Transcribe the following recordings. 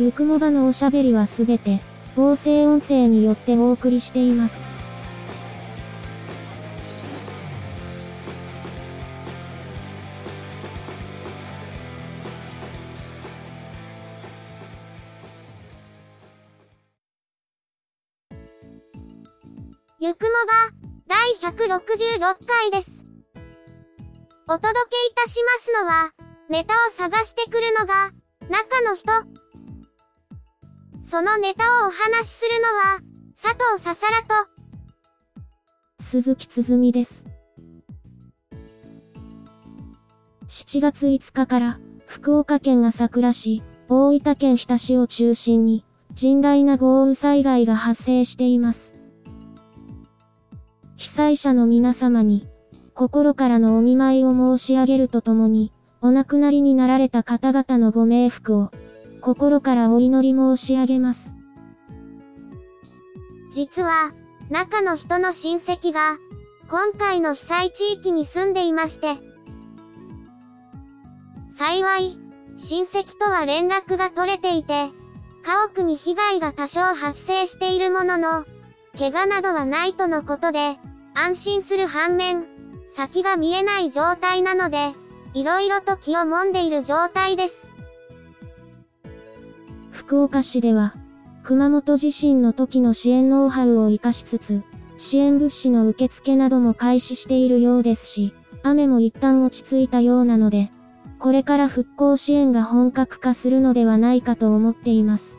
ゆくもばのおしゃべりはすべて、合成音声によってお送りしています。ゆくもば、第166回です。お届けいたしますのは、ネタを探してくるのが、中の人。そのネタをお話しするのは、佐藤ささらと、鈴木つづみです。7月5日から、福岡県朝倉市、大分県日田市を中心に、甚大な豪雨災害が発生しています。被災者の皆様に、心からのお見舞いを申し上げるとともに、お亡くなりになられた方々のご冥福を、心からお祈り申し上げます。実は、中の人の親戚が、今回の被災地域に住んでいまして、幸い、親戚とは連絡が取れていて、家屋に被害が多少発生しているものの、怪我などはないとのことで、安心する反面、先が見えない状態なので、色々と気を揉んでいる状態です。福岡市では、熊本地震の時の支援ノウハウを活かしつつ、支援物資の受付なども開始しているようですし、雨も一旦落ち着いたようなので、これから復興支援が本格化するのではないかと思っています。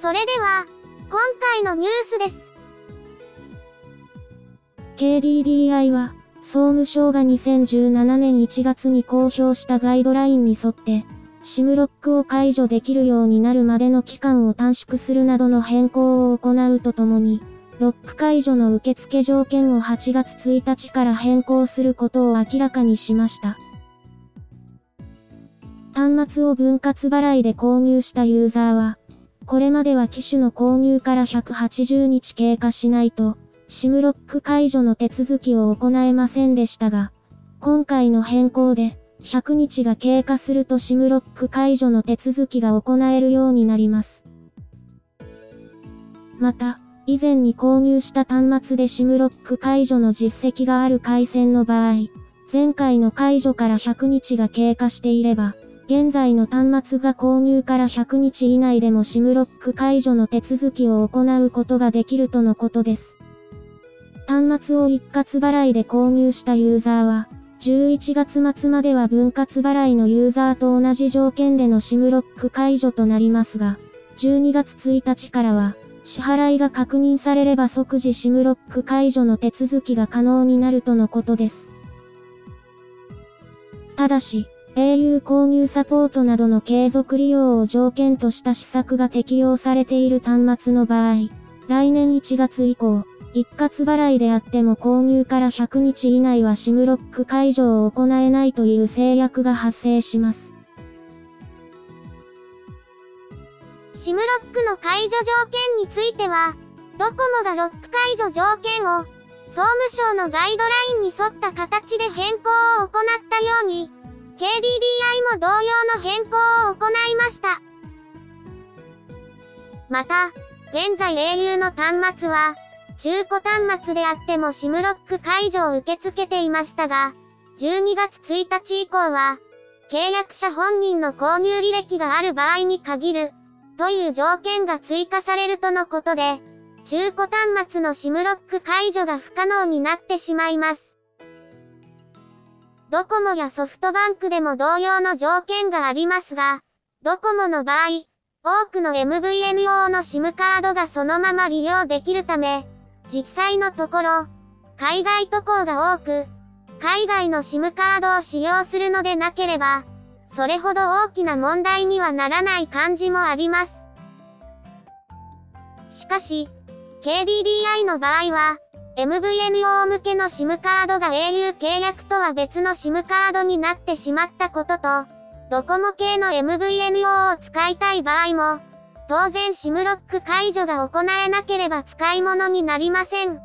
それでは、今回のニュースです。KDDI は、総務省が2017年1月に公表したガイドラインに沿って、SIM ロックを解除できるようになるまでの期間を短縮するなどの変更を行うとともに、ロック解除の受付条件を8月1日から変更することを明らかにしました。端末を分割払いで購入したユーザーは、これまでは機種の購入から180日経過しないと、SIM ロック解除の手続きを行えませんでしたが、今回の変更で、100日が経過すると SIM ロック解除の手続きが行えるようになります。また、以前に購入した端末で SIM ロック解除の実績がある回線の場合、前回の解除から100日が経過していれば、現在の端末が購入から100日以内でも SIM ロック解除の手続きを行うことができるとのことです。端末を一括払いで購入したユーザーは、11月末までは分割払いのユーザーと同じ条件での SIM ロック解除となりますが、12月1日からは、支払いが確認されれば即時 SIM ロック解除の手続きが可能になるとのことです。ただし、au 購入サポートなどの継続利用を条件とした施策が適用されている端末の場合、来年1月以降、一括払いであっても購入から100日以内は SIM ロック解除を行えないという制約が発生します。SIM ロックの解除条件については、ドコモがロック解除条件を、総務省のガイドラインに沿った形で変更を行ったように、KDDI も同様の変更を行いました。また、現在 au の端末は、中古端末であっても SIM ロック解除を受け付けていましたが、12月1日以降は、契約者本人の購入履歴がある場合に限る、という条件が追加されるとのことで、中古端末の SIM ロック解除が不可能になってしまいます。ドコモやソフトバンクでも同様の条件がありますが、ドコモの場合、多くの MVN 用の SIM カードがそのまま利用できるため、実際のところ、海外渡航が多く、海外の SIM カードを使用するのでなければ、それほど大きな問題にはならない感じもあります。しかし、KDDI の場合は、MVNO 向けの SIM カードが au 契約とは別の SIM カードになってしまったことと、ドコモ系の MVNO を使いたい場合も、当然 SIM ロック解除が行えなければ使い物になりません。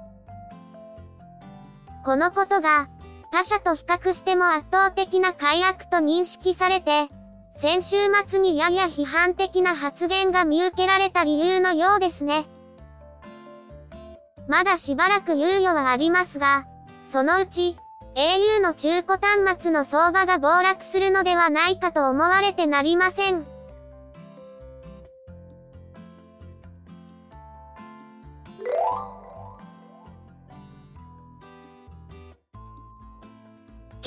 このことが、他社と比較しても圧倒的な解約と認識されて、先週末にやや批判的な発言が見受けられた理由のようですね。まだしばらく猶予はありますが、そのうち、au の中古端末の相場が暴落するのではないかと思われてなりません。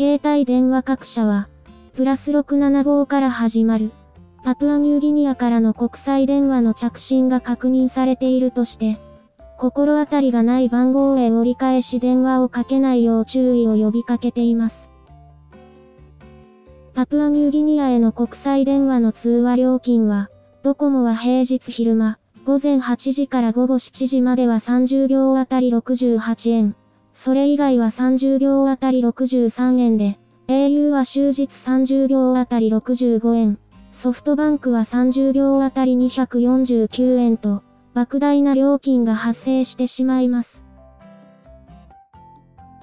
携帯電話各社は、プラス675から始まる、パプアニューギニアからの国際電話の着信が確認されているとして、心当たりがない番号へ折り返し電話をかけないよう注意を呼びかけています。パプアニューギニアへの国際電話の通話料金は、ドコモは平日昼間、午前8時から午後7時までは30秒あたり68円。それ以外は30秒あたり63円で、au は終日30秒あたり65円。ソフトバンクは30秒あたり249円と、莫大な料金が発生してしまいます。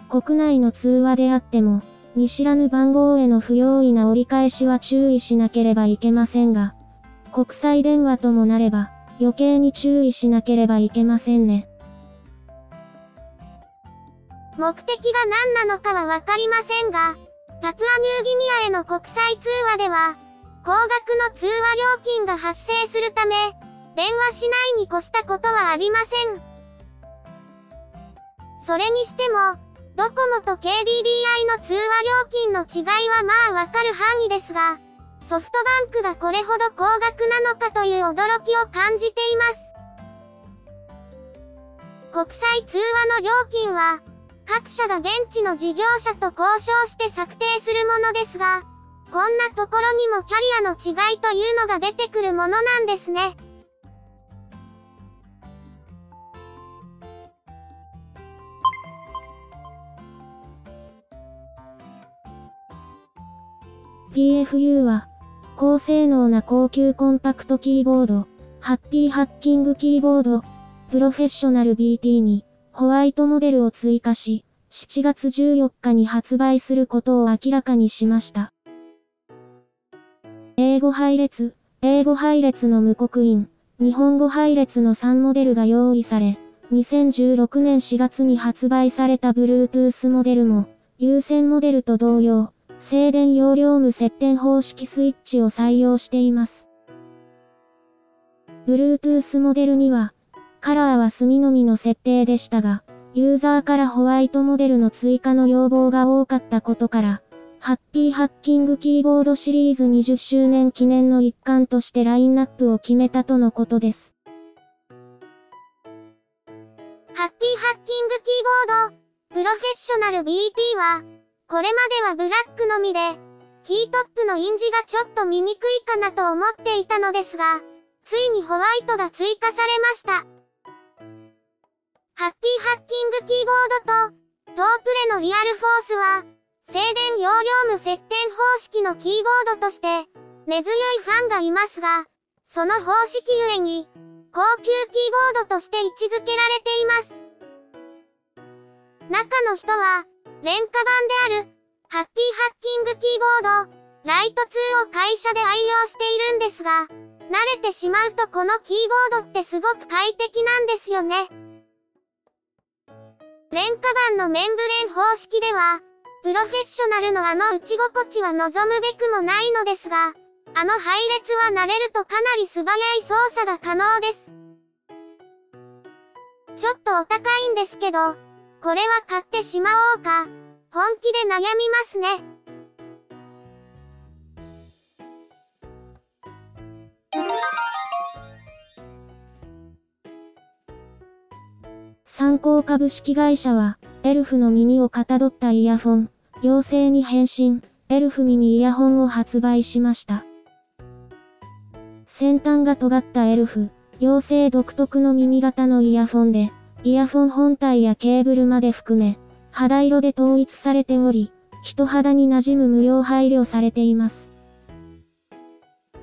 国内の通話であっても、見知らぬ番号への不用意な折り返しは注意しなければいけませんが、国際電話ともなれば、余計に注意しなければいけませんね。目的が何なのかはわかりませんが、パプアニューギニアへの国際通話では、高額の通話料金が発生するため、電話しないに越したことはありません。それにしても、ドコモと KDDI の通話料金の違いはまあわかる範囲ですが、ソフトバンクがこれほど高額なのかという驚きを感じています。国際通話の料金は、各社が現地の事業者と交渉して策定するものですが、こんなところにもキャリアの違いというのが出てくるものなんですね。PFU は、高性能な高級コンパクトキーボード、ハッピーハッキングキーボード、プロフェッショナル BT に、ホワイトモデルを追加し、7月14日に発売することを明らかにしました。英語配列、英語配列の無刻印、日本語配列の3モデルが用意され、2016年4月に発売された Bluetooth モデルも、優先モデルと同様、静電容量無接点方式スイッチを採用しています。Bluetooth モデルには、カラーは墨のみの設定でしたが、ユーザーからホワイトモデルの追加の要望が多かったことから、ハッピーハッキングキーボードシリーズ20周年記念の一環としてラインナップを決めたとのことです。ハッピーハッキングキーボード、プロフェッショナル BT は、これまではブラックのみで、キートップの印字がちょっと見にくいかなと思っていたのですが、ついにホワイトが追加されました。ハッピーハッキングキーボードと、トープレのリアルフォースは、静電容量無接点方式のキーボードとして、根強いファンがいますが、その方式ゆえに、高級キーボードとして位置づけられています。中の人は、廉価版である、ハッピーハッキングキーボード、ライト2を会社で愛用しているんですが、慣れてしまうとこのキーボードってすごく快適なんですよね。廉価版のメンブレン方式では、プロフェッショナルのあの打ち心地は望むべくもないのですが、あの配列は慣れるとかなり素早い操作が可能です。ちょっとお高いんですけど、これは買ってしまおうか。本気で悩みますね。株式会社は、エルフの耳をかたどったイヤフォン、妖精に変身、エルフ耳イヤホンを発売しました。先端が尖ったエルフ、妖精独特の耳型のイヤフォンで、イヤフォン本体やケーブルまで含め、肌色で統一されており、人肌に馴染む無用配慮されています。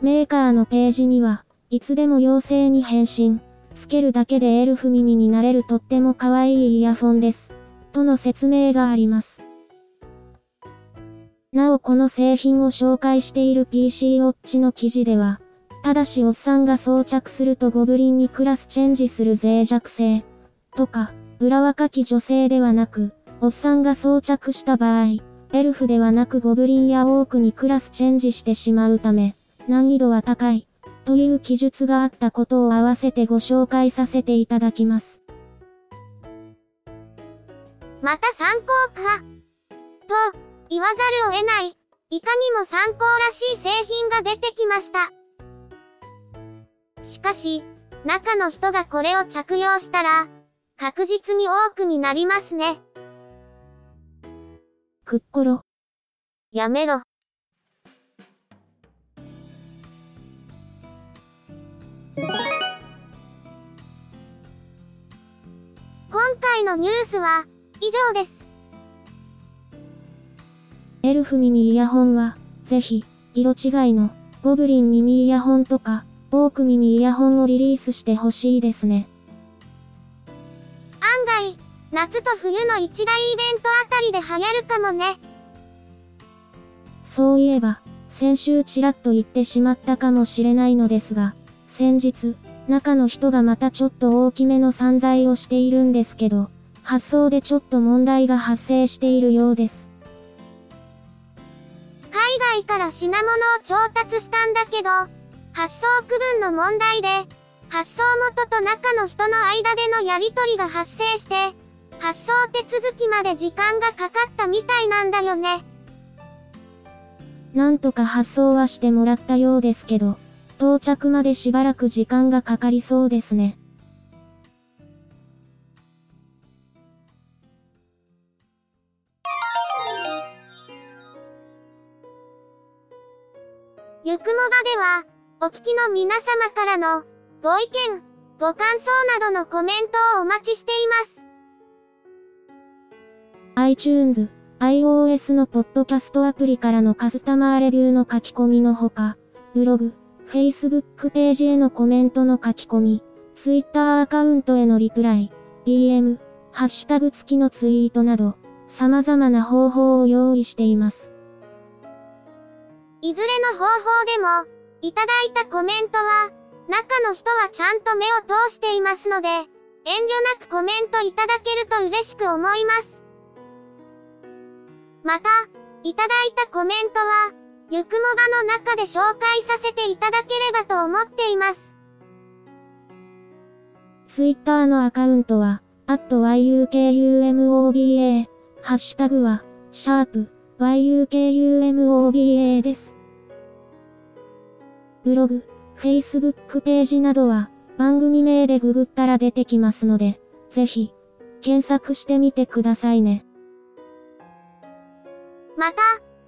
メーカーのページには、いつでも妖精に変身、つけるだけでエルフ耳になれるとっても可愛いイヤフォンです。との説明があります。なおこの製品を紹介している PC ウォッチの記事では、ただしおっさんが装着するとゴブリンにクラスチェンジする脆弱性、とか、裏若き女性ではなく、おっさんが装着した場合、エルフではなくゴブリンやオークにクラスチェンジしてしまうため、難易度は高い、という記述があったことを合わせてご紹介させていただきます。また参考か。と、言わざるを得ない、いかにも参考らしい製品が出てきました。しかし、中の人がこれを着用したら、確実に多くになりますね。くっころ。やめろ。今回のニュースは以上です。エルフ耳イヤホンは、ぜひ、色違いの、ゴブリン耳イヤホンとか、オーク耳イヤホンをリリースしてほしいですね。案外、夏と冬の一大イベントあたりで流行るかもね。そういえば、先週ちらっと言ってしまったかもしれないのですが、先日、中の人がまたちょっと大きめの散財をしているんですけど、発送でちょっと問題が発生しているようです。海外から品物を調達したんだけど、発送区分の問題で、発送元と中の人の間でのやり取りが発生して、発送手続きまで時間がかかったみたいなんだよね。なんとか発送はしてもらったようですけど、到着までしばらく時間がかかりそうですね。ゆくもばでは、お聞きの皆様からの、ご意見、ご感想などのコメントをお待ちしています。iTunes、iOS のポッドキャストアプリからのカスタマーレビューの書き込みのほか、ブログ、Facebook ページへのコメントの書き込み、Twitter アカウントへのリプライ、DM、ハッシュタグ付きのツイートなど、様々な方法を用意しています。いずれの方法でも、いただいたコメントは、中の人はちゃんと目を通していますので、遠慮なくコメントいただけると嬉しく思います。また、いただいたコメントは、ゆくもばの中で紹介させていただければと思っています。ツイッターのアカウントは、at yukumoba、ハッシュタグは、シャープ yukumoba です。ブログ、Facebook ページなどは番組名でググったら出てきますので、ぜひ検索してみてくださいね。また、